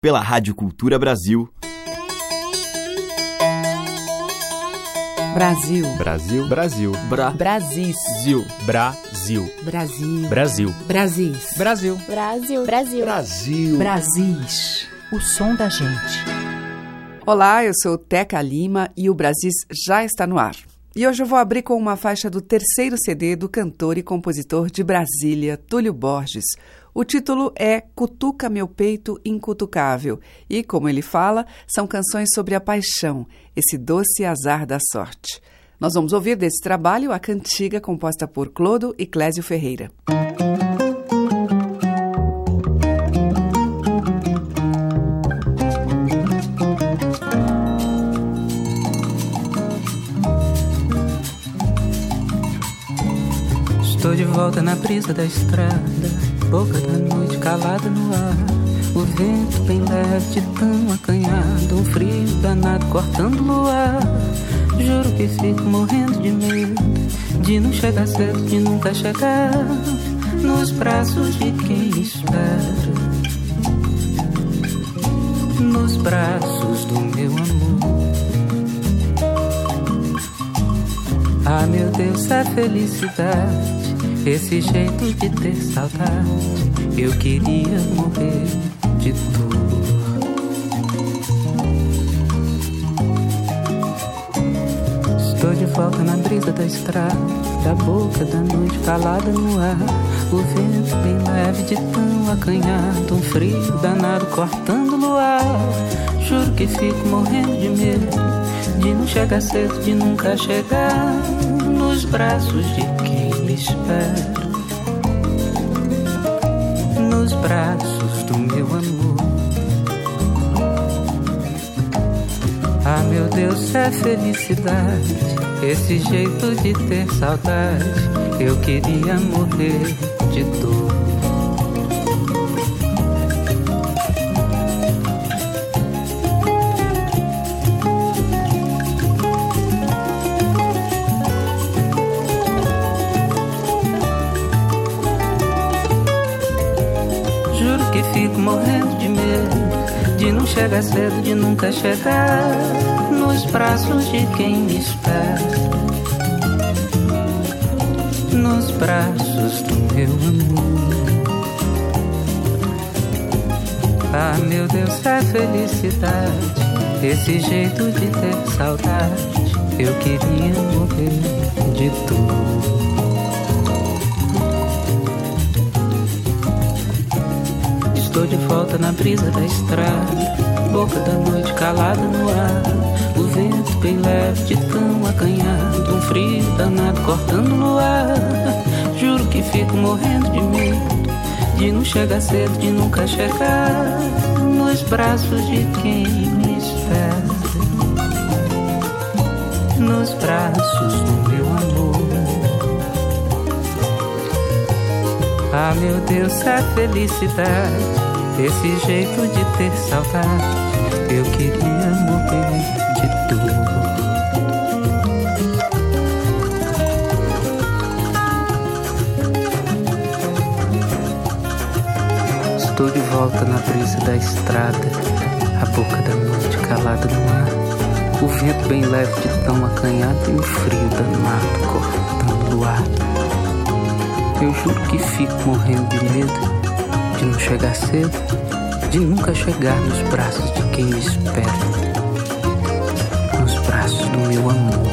pela Rádio Cultura Brasil. Brasil. Brasil. Brasil. Bra. Brasil. Brasil. Brasil. Brasil. Brasil. Brasil. Brasil. Brasil. Brasil. Brasis. O som da gente. Olá, eu sou Teca Lima e o Brasis já está no ar. E hoje eu vou abrir com uma faixa do terceiro CD do cantor e compositor de Brasília, Túlio Borges. O título é Cutuca Meu Peito Incutucável e, como ele fala, são canções sobre a paixão, esse doce azar da sorte. Nós vamos ouvir desse trabalho a cantiga composta por Clodo e Clésio Ferreira. Estou de volta na brisa da estrada, boca da noite calada no ar. O vento bem leve tão acanhado, um frio danado cortando o ar. Juro que fico morrendo de medo de não chegar cedo, de nunca chegar nos braços de quem espera. Nos braços do meu amor. Ah, meu Deus, é felicidade. Esse jeito de ter saudade. Eu queria morrer de dor. Estou de volta na brisa da estrada. Da boca da noite calada no ar. O vento bem leve de tão acanhado. Um frio danado cortando o luar. Juro que fico morrendo de medo de não chegar cedo, de nunca chegar nos braços de quem me espera. Nos braços do meu amor. Ah, meu Deus, é felicidade. Esse jeito de ter saudade. Eu queria morrer de dor. Chegar cedo, de nunca chegar nos braços de quem me espera. Nos braços do meu amor. Ah, meu Deus, é felicidade. Esse jeito de ter saudade. Eu queria morrer de dor. Estou de volta na brisa da estrada, boca da noite calada no ar. O vento bem leve de tão acanhado, um frio danado cortando no ar. Juro que fico morrendo de medo de não chegar cedo, de nunca chegar nos braços de quem me espera. Nos braços do meu amor. Ah, meu Deus, é felicidade. Esse jeito de ter saudade. Eu queria morrer de dor. Estou de volta na brisa da estrada, a boca da noite calada no ar. O vento bem leve de tão acanhado e o frio danado cortando o ar. Eu juro que fico morrendo de medo de não chegar cedo, de nunca chegar nos braços de quem me espera. Nos braços do meu amor.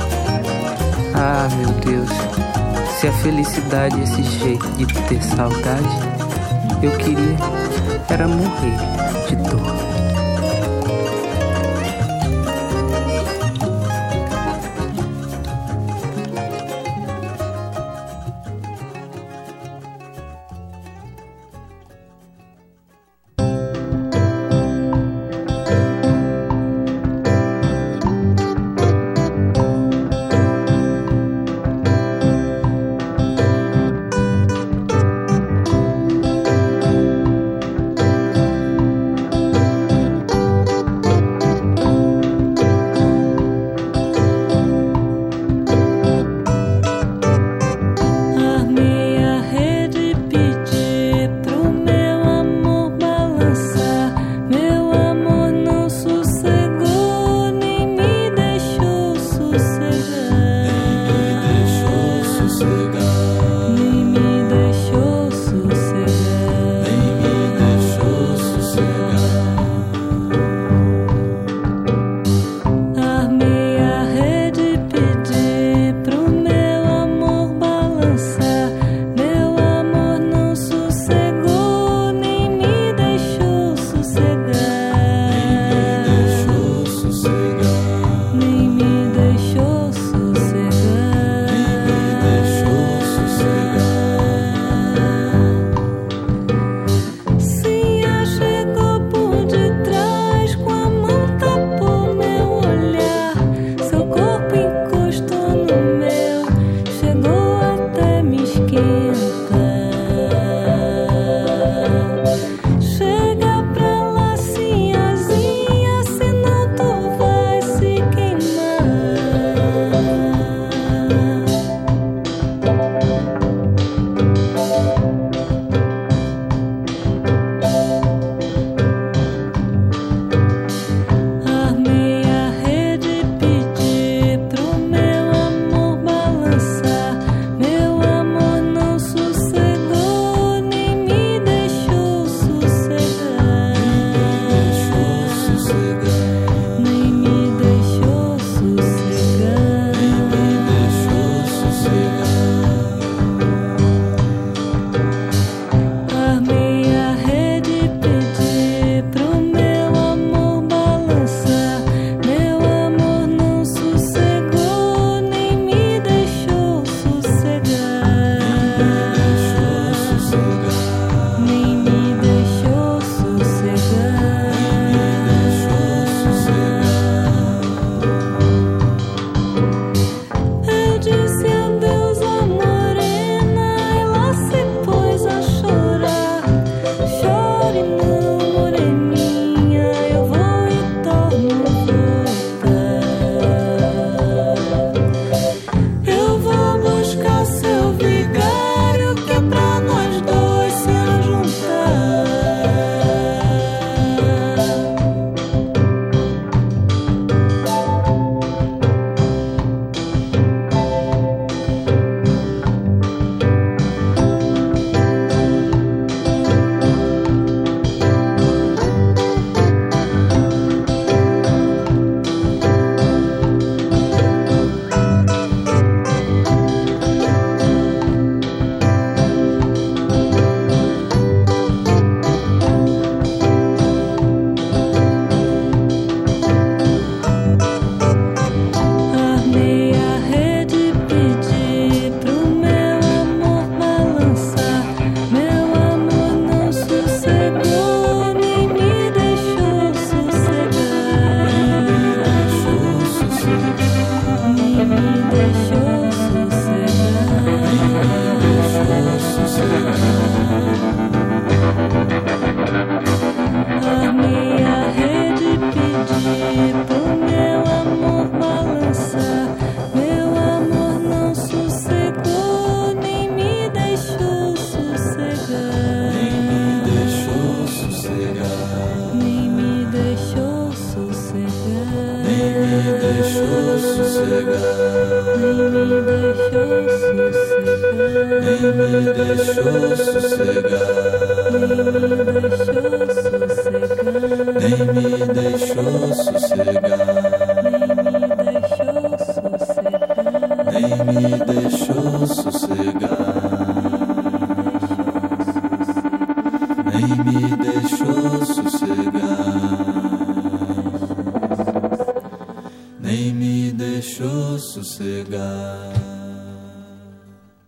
Ah, meu Deus, se a felicidade é esse jeito de ter saudade, eu queria era morrer de dor.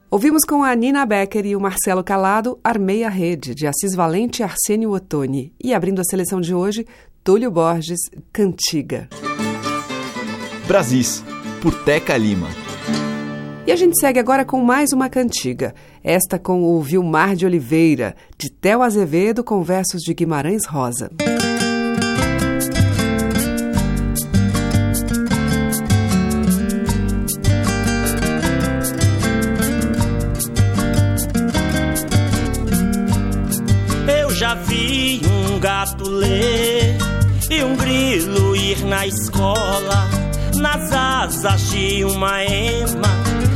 Ouvimos com a Nina Becker e o Marcelo Calado Armei a Rede, de Assis Valente e Arsênio Ottoni. E abrindo a seleção de hoje, Túlio Borges, Cantiga. Brasis, por Teca Lima. E a gente segue agora com mais uma cantiga. Esta com o Vilmar de Oliveira, de Theo Azevedo, com versos de Guimarães Rosa. Um gato ler e um grilo ir na escola, nas asas de uma ema,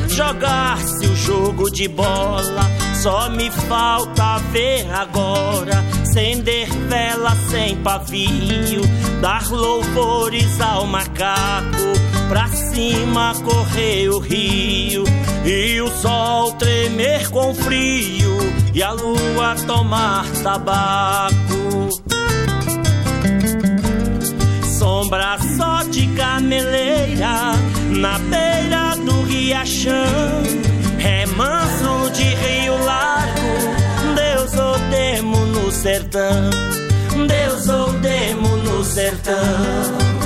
jogar-se o jogo de bola. Só me falta ver agora, acender vela sem pavio, dar louvores ao macaco, pra cima correr o rio e o sol tremer com frio e a lua tomar tabaco. Sombra só de cameleira na beira do riachão, remanso de rio largo, Deus ou demo no sertão, Deus ou demo no sertão.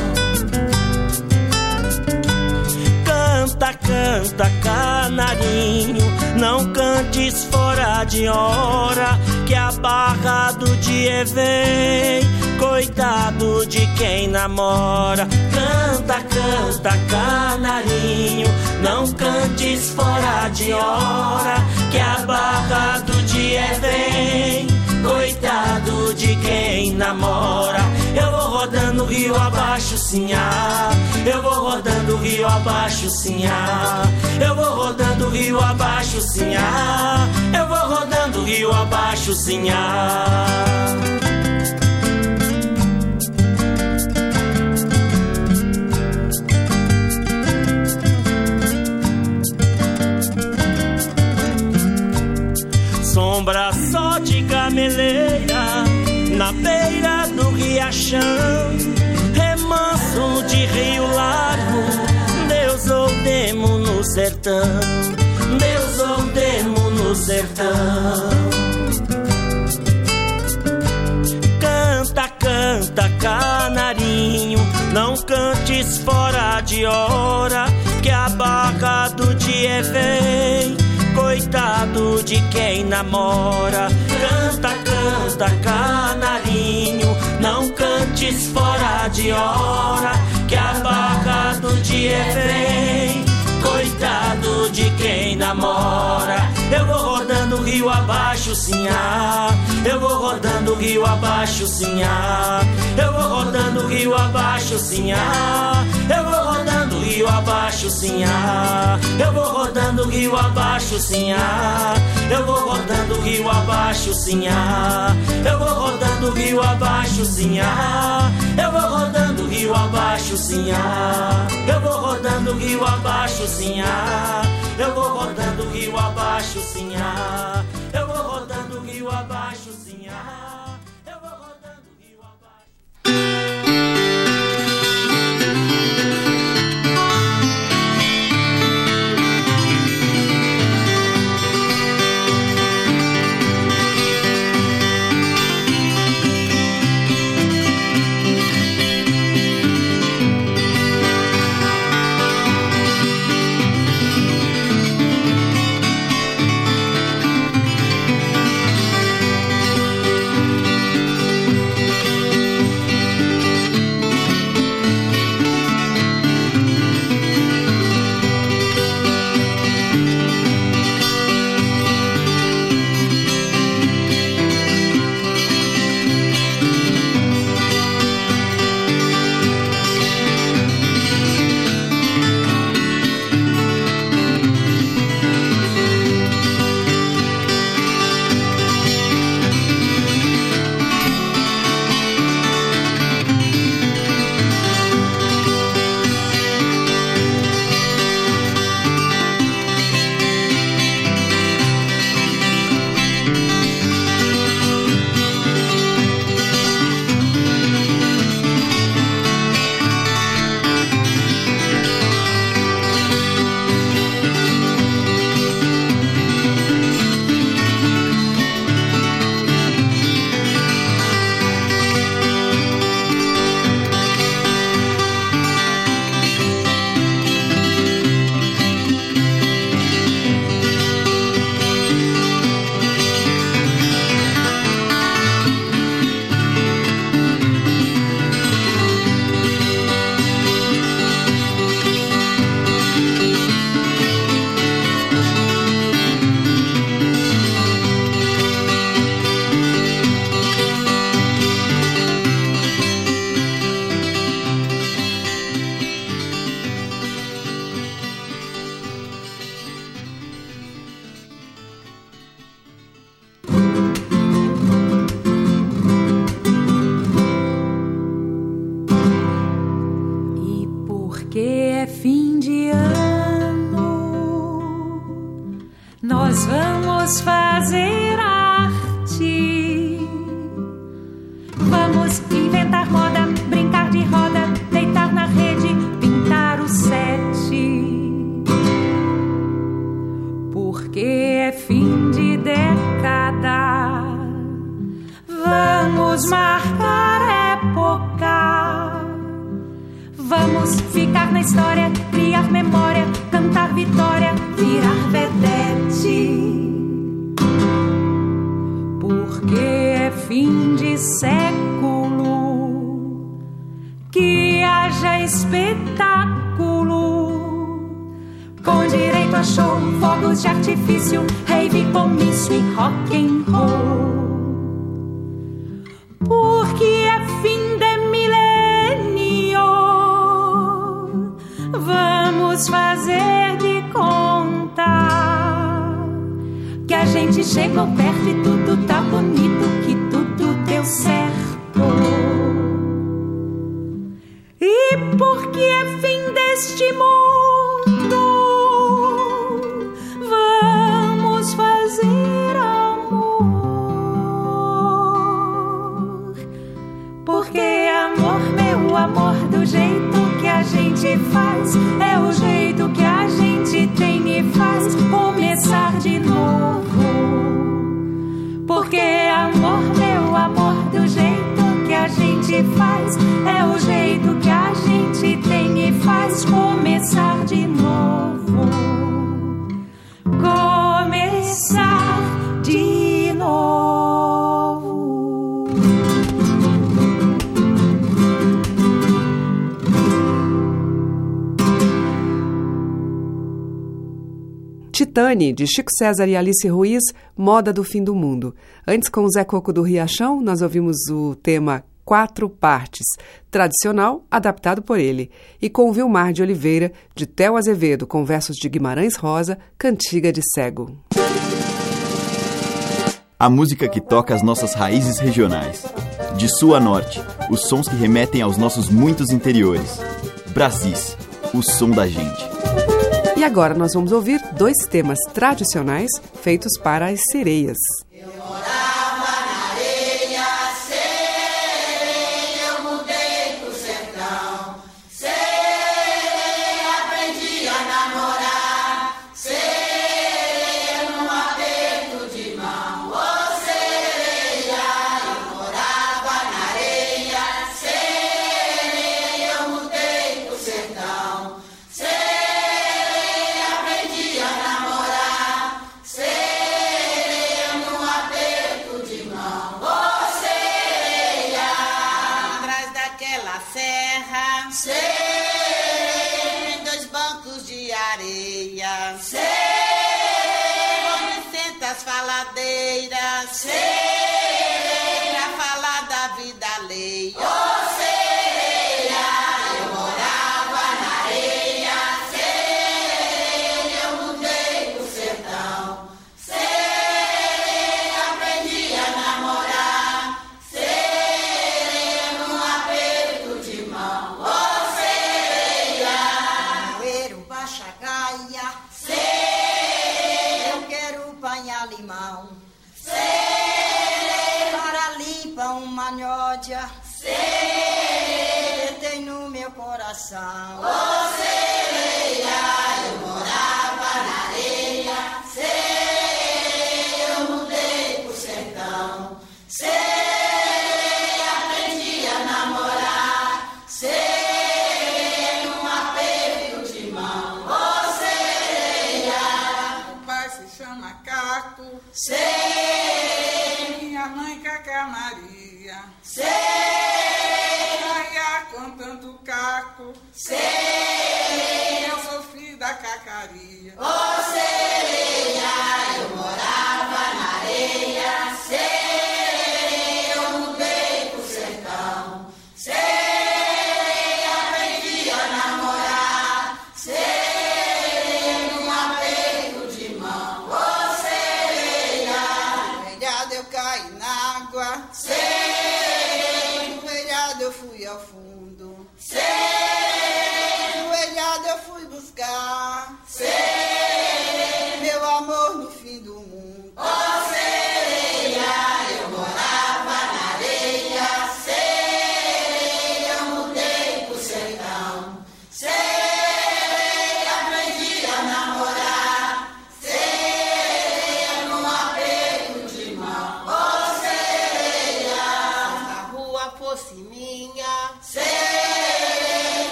Canta, canta, canarinho, não cantes fora de hora, que a barra do dia vem. Coitado de quem namora, canta, canta, canarinho, não cantes fora de hora, que a barra do dia vem. Coitado de quem namora, eu vou rodando rio abaixo, sinhá. Eu vou rodando rio abaixo, sinhá. Eu vou rodando rio abaixo, sinhá. Eu vou rodando rio abaixo, sinhá. Sombra só de gameleira sertão, Deus ou demo no sertão. Canta, canta, canarinho, não cantes fora de hora, que a barra do dia vem. Coitado de quem namora, canta, canta, canarinho, não cantes fora de hora, que a barra do dia vem. De quem namora, eu vou rodando rio abaixo, sinhá. Eu vou rodando rio abaixo, sinhá. Eu vou rodando rio abaixo, sinhá. Eu vou rodando rio abaixo, sinhá. Eu vou rodando rio abaixo, sinhá. Eu vou rodando rio abaixo, sinhá. Eu vou rodando rio abaixo, sinhá. Eu vou rodando rio abaixo, sinhá. Eu vou rodando rio abaixo. Eu vou rodando rio abaixo, sinhá. Eu vou rodando rio abaixo, sinhá. Eu gente chegou perto e tudo tá bonito, que tudo deu certo. E porque é fim deste mundo, vamos fazer amor. Porque amor, meu amor, do jeito que a gente faz, é o jeito que a gente tem e Porque amor, meu amor, do jeito que a gente faz, é o jeito que a gente tem e faz começar de novo. Titane, de Chico César e Alice Ruiz, Moda do Fim do Mundo. Antes, com o Zé Coco do Riachão, nós ouvimos o tema Quatro Partes, tradicional, adaptado por ele. E com o Vilmar de Oliveira, de Theo Azevedo, com versos de Guimarães Rosa, Cantiga de Cego. A música que toca as nossas raízes regionais. De sul a norte, os sons que remetem aos nossos muitos interiores. Brasis, o som da gente. Agora nós vamos ouvir dois temas tradicionais feitos para as sereias. Atrás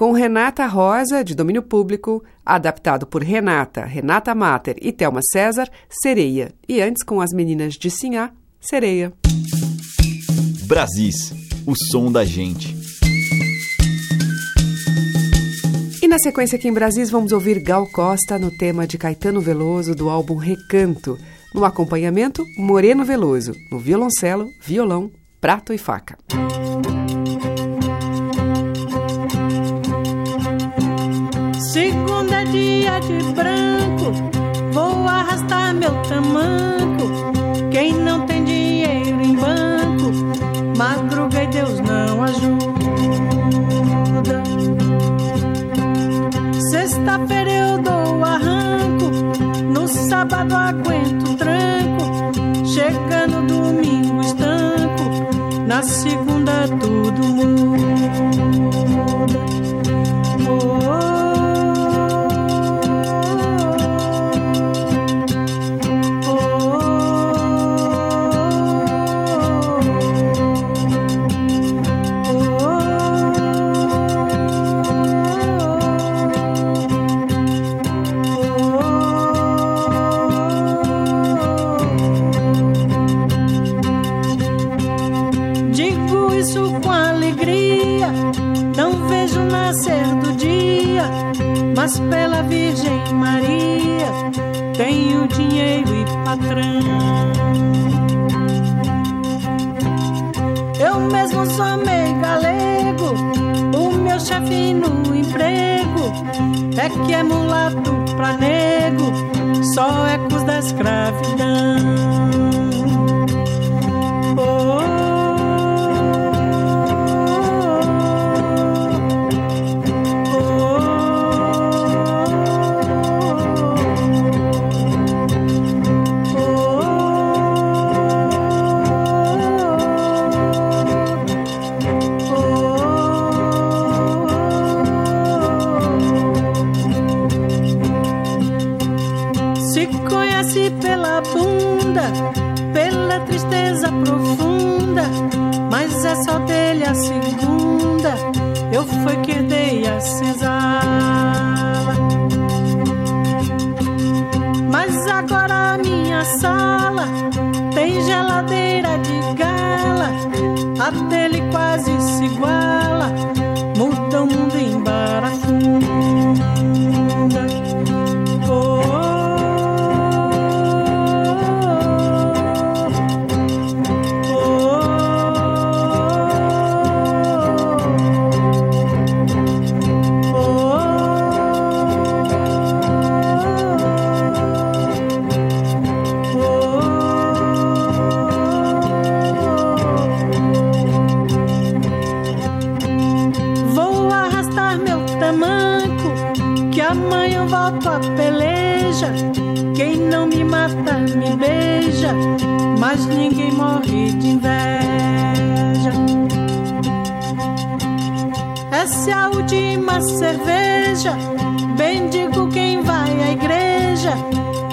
Com Renata Rosa, de domínio público, adaptado por Renata, Renata Mater e Thelma César, Sereia. E antes, com as meninas de Sinhá, Sereia. Brasis, o som da gente. E na sequência aqui em Brasis, vamos ouvir Gal Costa no tema de Caetano Veloso do álbum Recanto. No acompanhamento, Moreno Veloso, no violoncelo, violão, prato e faca. Segunda dia de branco, vou arrastar meu tamanco. Quem não tem dinheiro em banco, madruga e Deus não ajuda. Sexta-feira eu dou arranco, no sábado aguento tranco. Chega no domingo estanco, na segunda patrão. Eu mesmo sou meio galego, o meu chefe no emprego é que é mulato pra nego, só ecos da escravidão. time.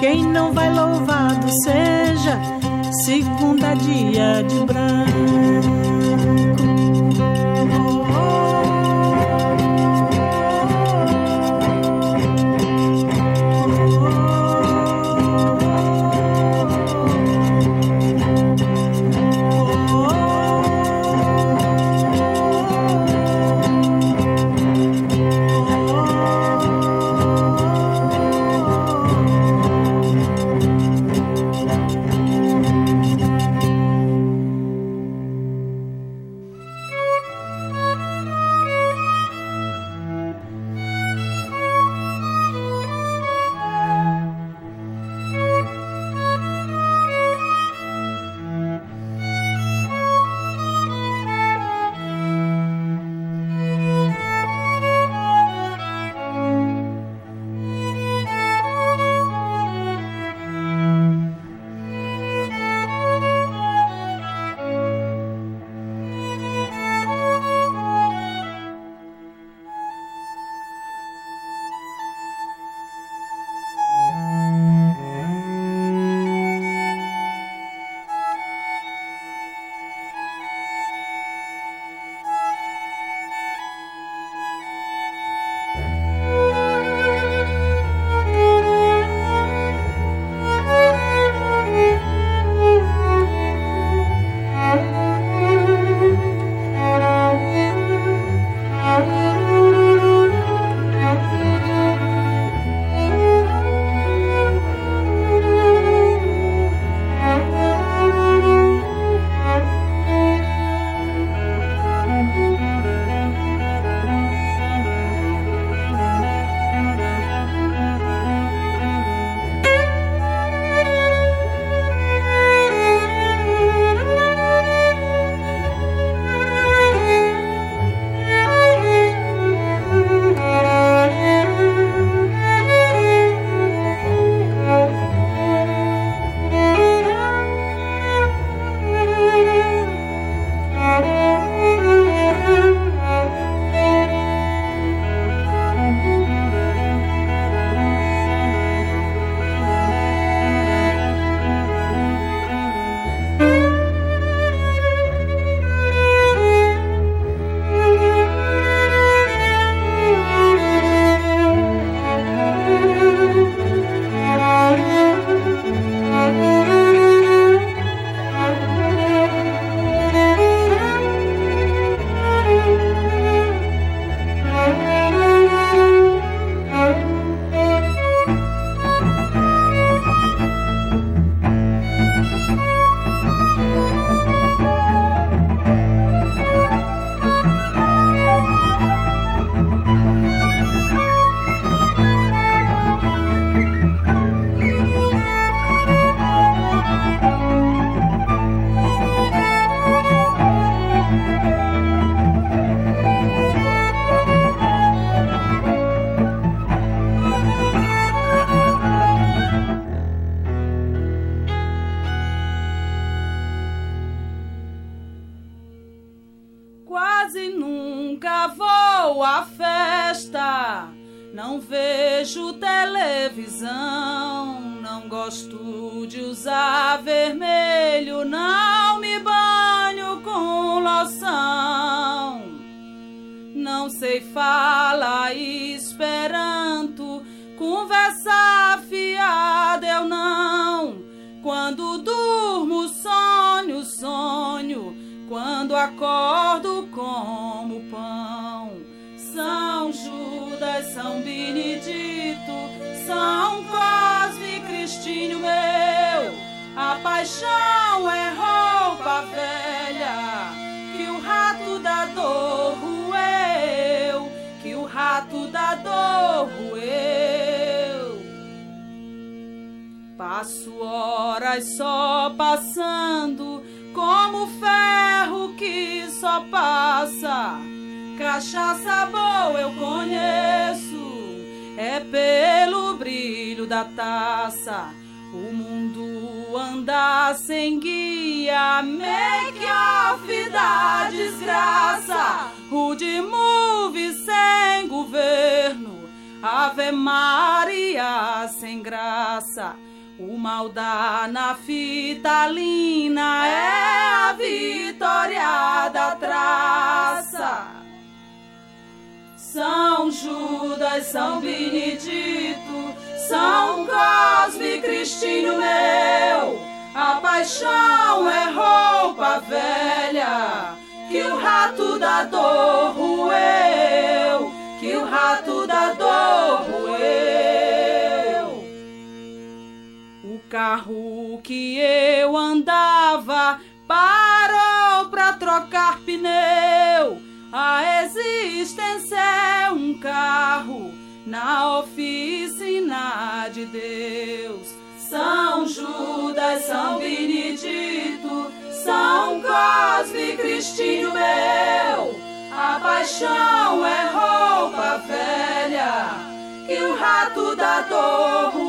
Quem não vai, louvado seja, segunda dia de branco. Acordo, como pão. São Judas, São Benedito, São Cosme Cristinho meu. A paixão é roupa velha, que o rato da dor roeu, que o rato da dor roeu. Passo horas só passando, como ferro que só passa Cachaça boa eu conheço, é pelo brilho da taça. O mundo anda sem guia, make off da desgraça. Rude move sem governo, Ave Maria sem graça. O mal da naftalina é a vitória da traça. São Judas, São Benedito, São Cosme, Cristinho meu. A paixão é roupa velha, que o rato da dor roeu, que o rato da dor roeu. Carro que eu andava parou pra trocar pneu a existência é um carro na oficina de Deus. São Judas, São Benedito, São Cosme, Cristinho meu. A paixão é roupa velha que o rato da dor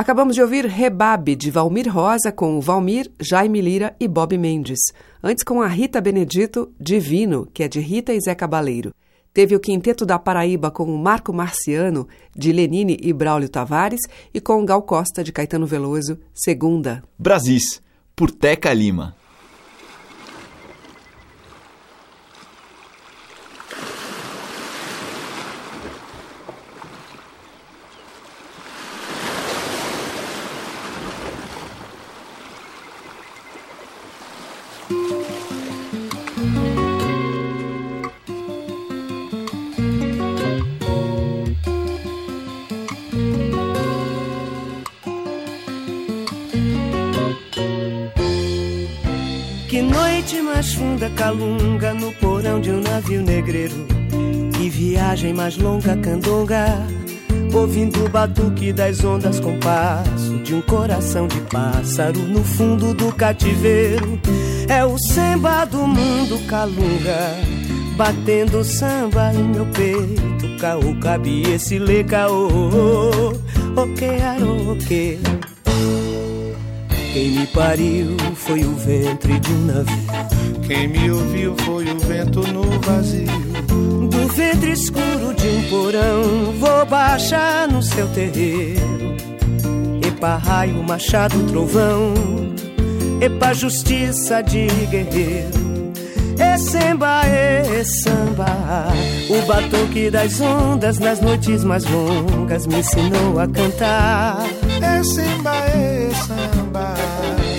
Acabamos de ouvir Rebabe, de Valmir Rosa, com Valmir, Jaime Lira e Bob Mendes. Antes com a Rita Benedito, Divino, que é de Rita e Zé Cabaleiro. Teve o Quinteto da Paraíba com o Marco Marciano, de Lenine e Braulio Tavares, e com Gal Costa, de Caetano Veloso, Segunda. Brasis, por Teca Lima. Mais longa candonga, ouvindo o batuque das ondas com passo de um coração de pássaro no fundo do cativeiro. É o samba do mundo calunga, batendo samba em meu peito. Caô, cabe esse lê caô, ok, ok. Quem me pariu foi o ventre de um navio. Quem me ouviu foi o vento no vazio. Ventre escuro de um porão, vou baixar no seu terreiro. Epa, raio, machado, trovão. Epa, justiça de guerreiro. E samba, e samba. O batuque das ondas nas noites mais longas me ensinou a cantar. E samba, e samba.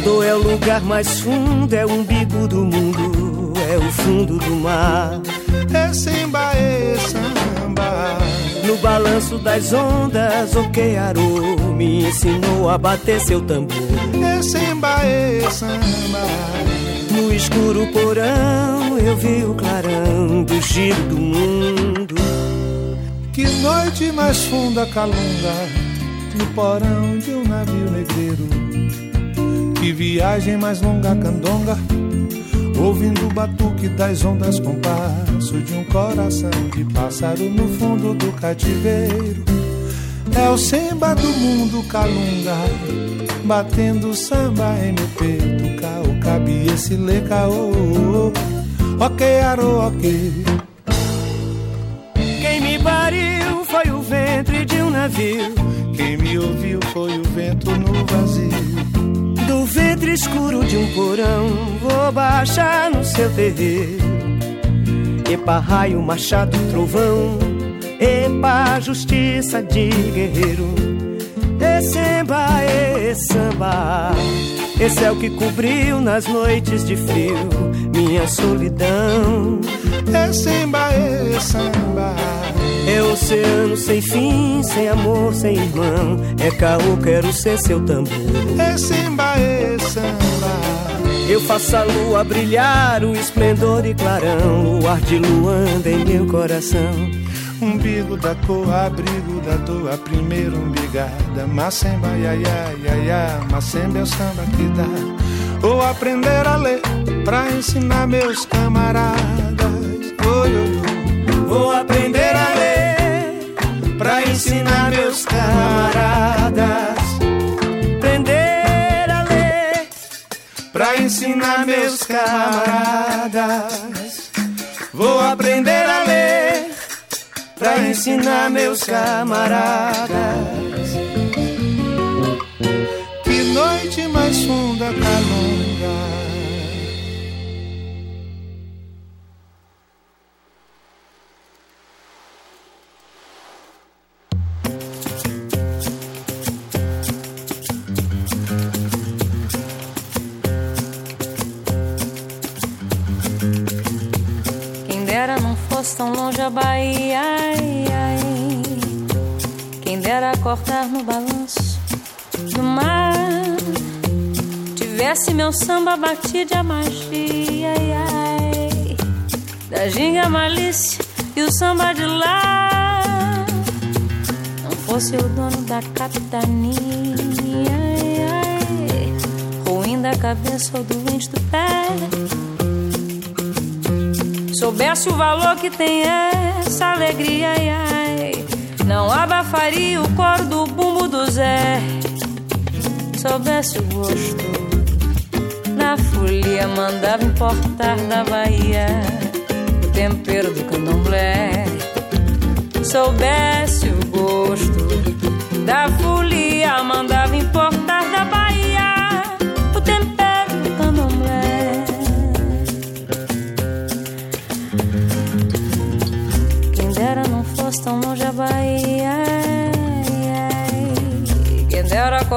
Do é o lugar mais fundo, é o umbigo do mundo, é o fundo do mar. É samba, é samba. No balanço das ondas, o Kearo me ensinou a bater seu tambor. É samba, é samba. No escuro porão, eu vi o clarão do giro do mundo. Que noite mais funda calunga, no porão de um navio negreiro que viagem mais longa candonga Ouvindo o batuque das ondas com passo De um coração de pássaro no fundo do cativeiro. É o samba do mundo calunga Batendo samba em meu peito Caô, cabe esse lê caô. Ok, aro, ok. Quem me pariu foi o ventre de um navio. Quem me ouviu foi o vento no vazio ventre escuro de um porão, vou baixar no seu terreiro. Epa, raio, machado, trovão. Epa, justiça de guerreiro. E samba, e samba. Esse é o que cobriu nas noites de frio minha solidão. É samba, é samba. É oceano sem fim, sem amor, sem irmão. É caô, quero ser seu tambor. É samba, é samba. Eu faço a lua brilhar, o esplendor e clarão. O ar de luanda em meu coração. Umbigo da cor, abrigo da dor, a primeira umbigada. Macemba, ia, ia, ia, ia. Macemba é o samba que dá. Vou aprender a ler pra ensinar meus camaradas. Oi, oi. Vou aprender a ler pra ensinar meus camaradas. Aprender a ler pra ensinar meus camaradas. Vou aprender a pra ensinar meus camaradas. Que noite mais funda, calonga. Quem dera não fosse tão longe a Bahia. Ai, ai. Quem dera cortar no balanço do mar. Tivesse meu samba batido a magia. Ai, ai. Da ginga malícia e o samba de lá. Não fosse o dono da capitania. Ai. Ruim da cabeça ou doente do pé soubesse o valor que tem essa alegria, ai, ai, não abafaria o coro do bumbo do Zé. soubesse o gosto da folia, mandava importar da Bahia o tempero do candomblé. Soubesse o gosto da folia, mandava importar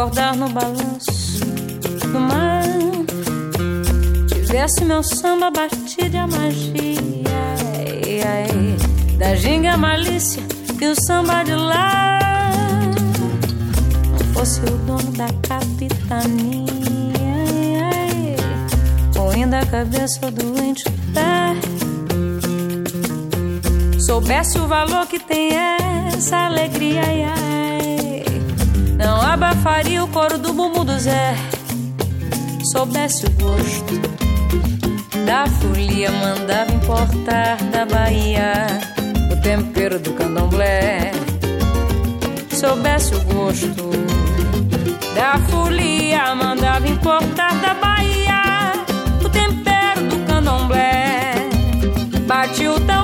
acordar no balanço do mar. Tivesse meu samba batido a magia. Ai, ai, da ginga malícia que o samba de lá não fosse o dono da capitania. Ai, Roendo a cabeça doente pé. Soubesse o valor que tem essa alegria. Ai, ai, não abafaria o coro do bumbum do Zé. Soubesse o gosto da folia, mandava importar da Bahia o tempero do candomblé. Soubesse o gosto da folia, mandava importar da Bahia o tempero do candomblé. Bate o tambor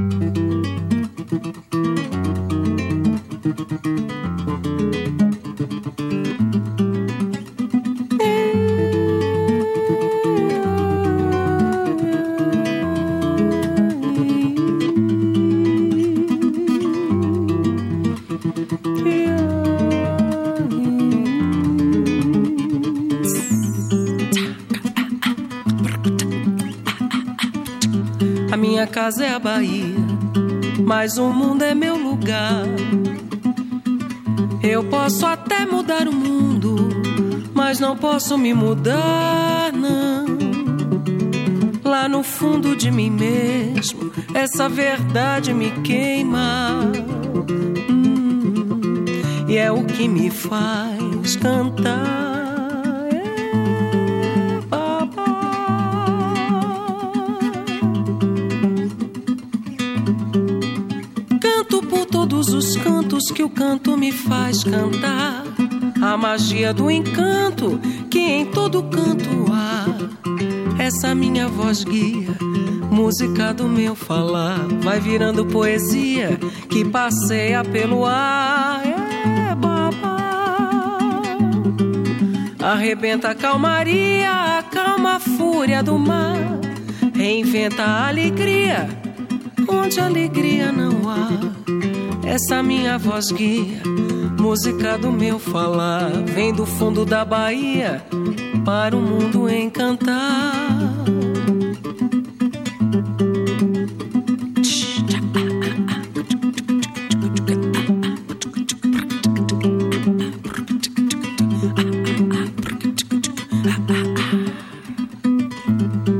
Casa é a Bahia, mas o mundo é meu lugar. Eu posso até mudar o mundo, mas não posso me mudar, não. Lá no fundo de mim mesmo, essa verdade me queima. Hum, e é o que me faz cantar. Que o canto me faz cantar. A magia do encanto que em todo canto há. Essa minha voz guia, música do meu falar. Vai virando poesia que passeia pelo ar. É babá. Arrebenta a calmaria, acalma a fúria do mar. Reinventa a alegria onde alegria não há. Essa minha voz guia, música do meu falar, vem do fundo da Bahia para o mundo encantar.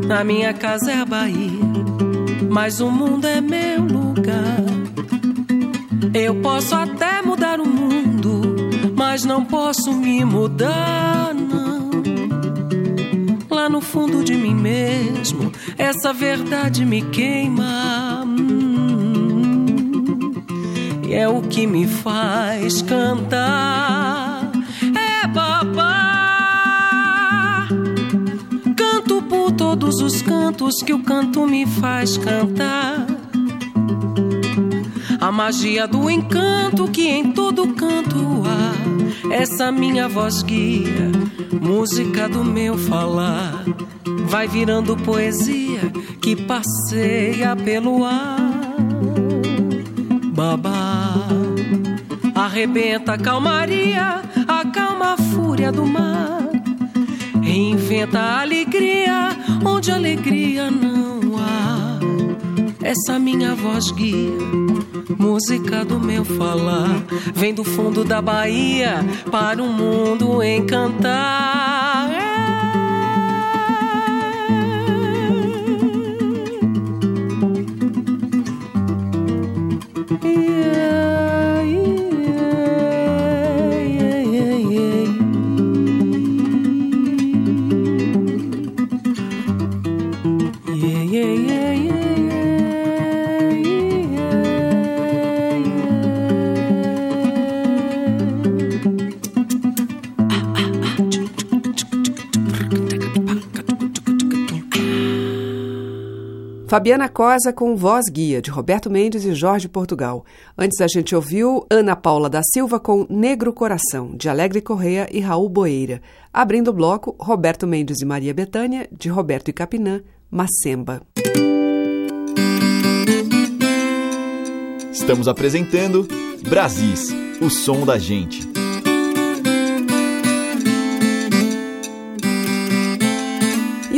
Na minha casa é a Bahia, mas o mundo é meu lugar. Eu posso até mudar o mundo, mas não posso me mudar, não. Lá no fundo de mim mesmo, essa verdade me queima. Hum. E é o que me faz cantar. É babá. Canto por todos os cantos que o canto me faz cantar a magia do encanto que em todo canto há. Essa minha voz guia, música do meu falar. Vai virando poesia que passeia pelo ar. Babá, arrebenta a calmaria, acalma a fúria do mar. Reinventa a alegria onde alegria não. Essa minha voz guia, música do meu falar, vem do fundo da Bahia para o mundo encantar. Fabiana Cosa com Voz Guia, de Roberto Mendes e Jorge Portugal. Antes a gente ouviu Ana Paula da Silva com Negro Coração, de Alegre Correia e Raul Boeira. Abrindo o bloco, Roberto Mendes e Maria Betânia, de Roberto e Capinã, Macemba. Estamos apresentando Brasis, o som da gente.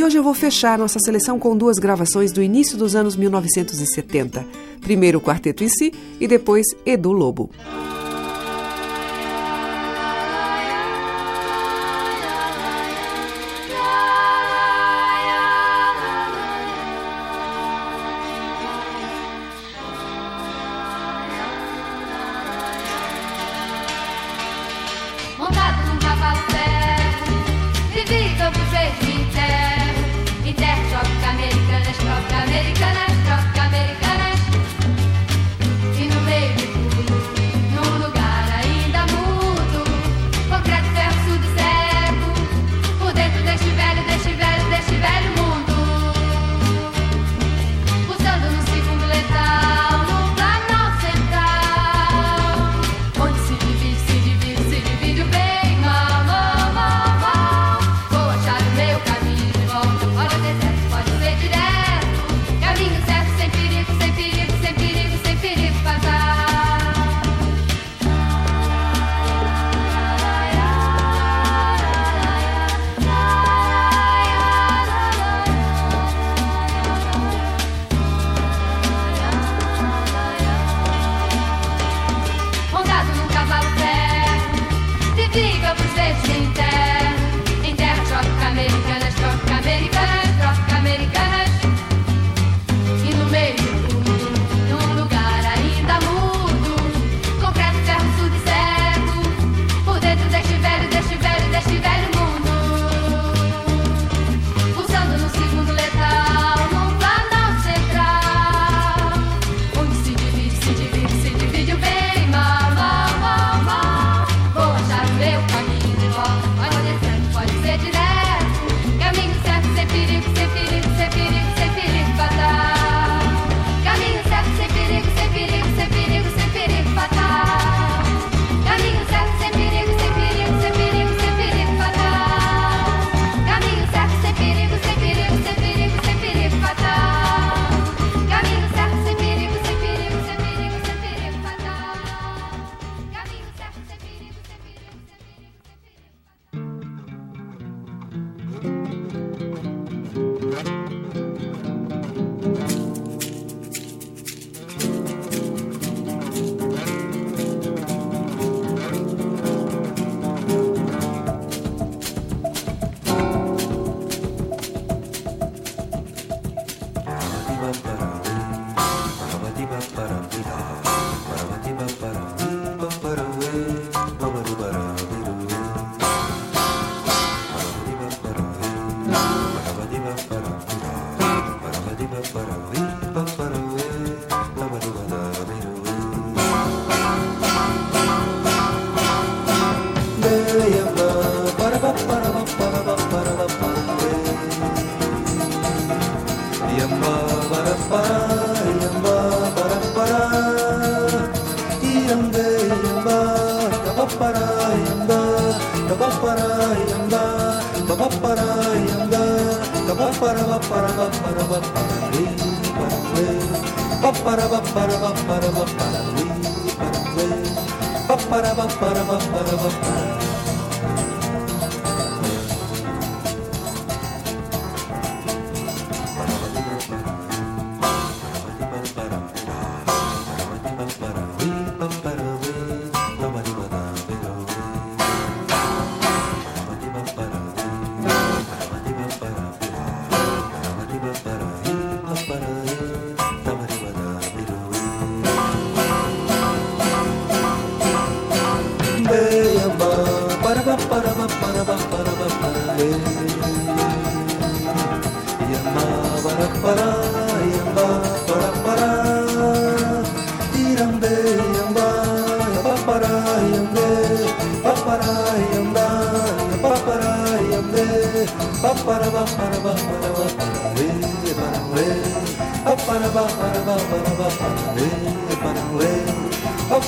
Hoje eu vou fechar nossa seleção com duas gravações do início dos anos 1970. Primeiro o quarteto em si e depois Edu Lobo.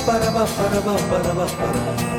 para para para para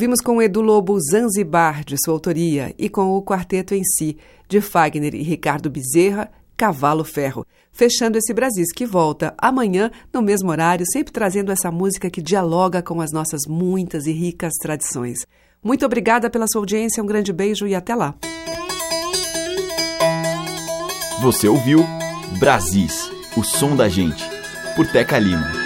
Ouvimos com Edu Lobo Zanzibar, de sua autoria, e com o quarteto em si, de Fagner e Ricardo Bezerra, Cavalo Ferro. Fechando esse Brasis que volta amanhã, no mesmo horário, sempre trazendo essa música que dialoga com as nossas muitas e ricas tradições. Muito obrigada pela sua audiência, um grande beijo e até lá. Você ouviu Brasis, o som da gente, por Teca Lima.